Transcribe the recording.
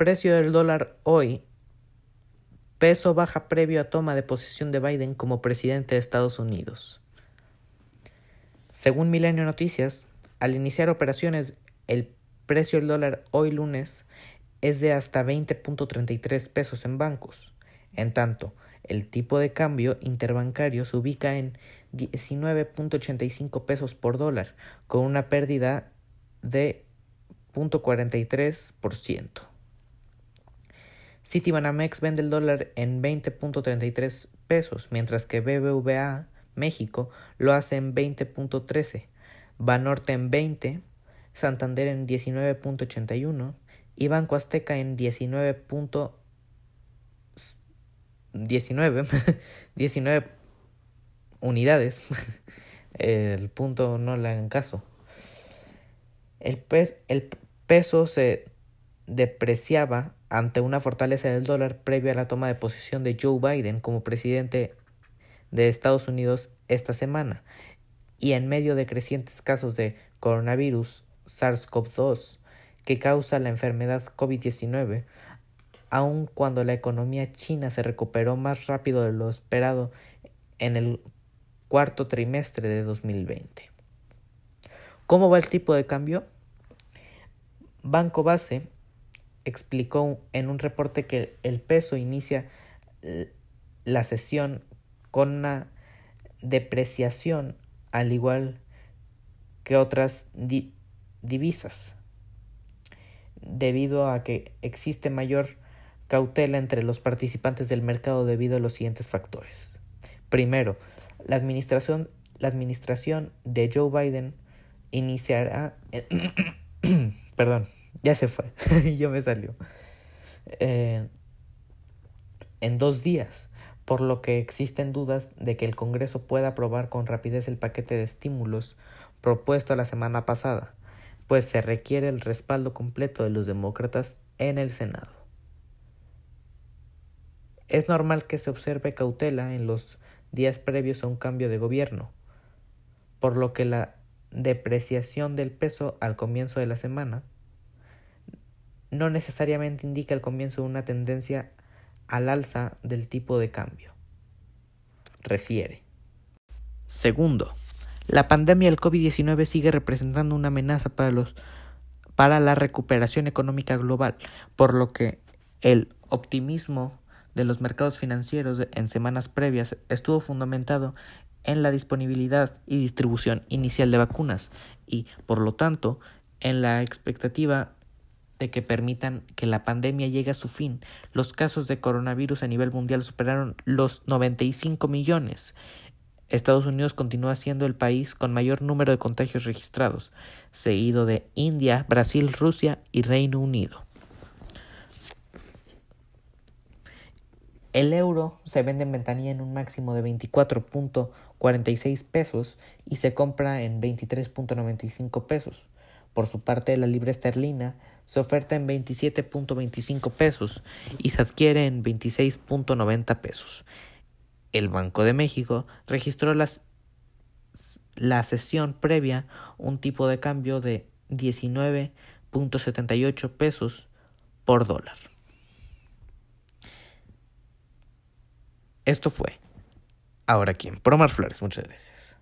Precio del dólar hoy. Peso baja previo a toma de posición de Biden como presidente de Estados Unidos. Según Milenio Noticias, al iniciar operaciones, el precio del dólar hoy lunes es de hasta 20.33 pesos en bancos. En tanto, el tipo de cambio interbancario se ubica en 19.85 pesos por dólar, con una pérdida de 0.43%. Citibanamex vende el dólar en 20.33 pesos, mientras que BBVA México lo hace en 20.13, Banorte en 20, Santander en 19.81 y Banco Azteca en 19. 19, 19 unidades. El punto no le hagan caso. El peso se depreciaba ante una fortaleza del dólar previo a la toma de posición de Joe Biden como presidente de Estados Unidos esta semana y en medio de crecientes casos de coronavirus SARS-CoV-2 que causa la enfermedad COVID-19, aun cuando la economía china se recuperó más rápido de lo esperado en el cuarto trimestre de 2020. ¿Cómo va el tipo de cambio? Banco Base explicó en un reporte que el peso inicia la sesión con una depreciación al igual que otras divisas, debido a que existe mayor cautela entre los participantes del mercado debido a los siguientes factores. Primero, la administración, la administración de Joe Biden iniciará... perdón, ya se fue, ya me salió. Eh, en dos días, por lo que existen dudas de que el Congreso pueda aprobar con rapidez el paquete de estímulos propuesto la semana pasada, pues se requiere el respaldo completo de los demócratas en el Senado. Es normal que se observe cautela en los días previos a un cambio de gobierno, por lo que la depreciación del peso al comienzo de la semana no necesariamente indica el comienzo de una tendencia al alza del tipo de cambio. Refiere. Segundo, la pandemia del COVID-19 sigue representando una amenaza para los para la recuperación económica global, por lo que el optimismo de los mercados financieros en semanas previas estuvo fundamentado en la disponibilidad y distribución inicial de vacunas y, por lo tanto, en la expectativa de que permitan que la pandemia llegue a su fin. Los casos de coronavirus a nivel mundial superaron los 95 millones. Estados Unidos continúa siendo el país con mayor número de contagios registrados, seguido de India, Brasil, Rusia y Reino Unido. El euro se vende en ventanilla en un máximo de 24.46 pesos y se compra en 23.95 pesos. Por su parte, la libra esterlina se oferta en 27.25 pesos y se adquiere en 26.90 pesos. El Banco de México registró las, la sesión previa un tipo de cambio de 19.78 pesos por dólar. Esto fue Ahora quién. Promar Flores, muchas gracias.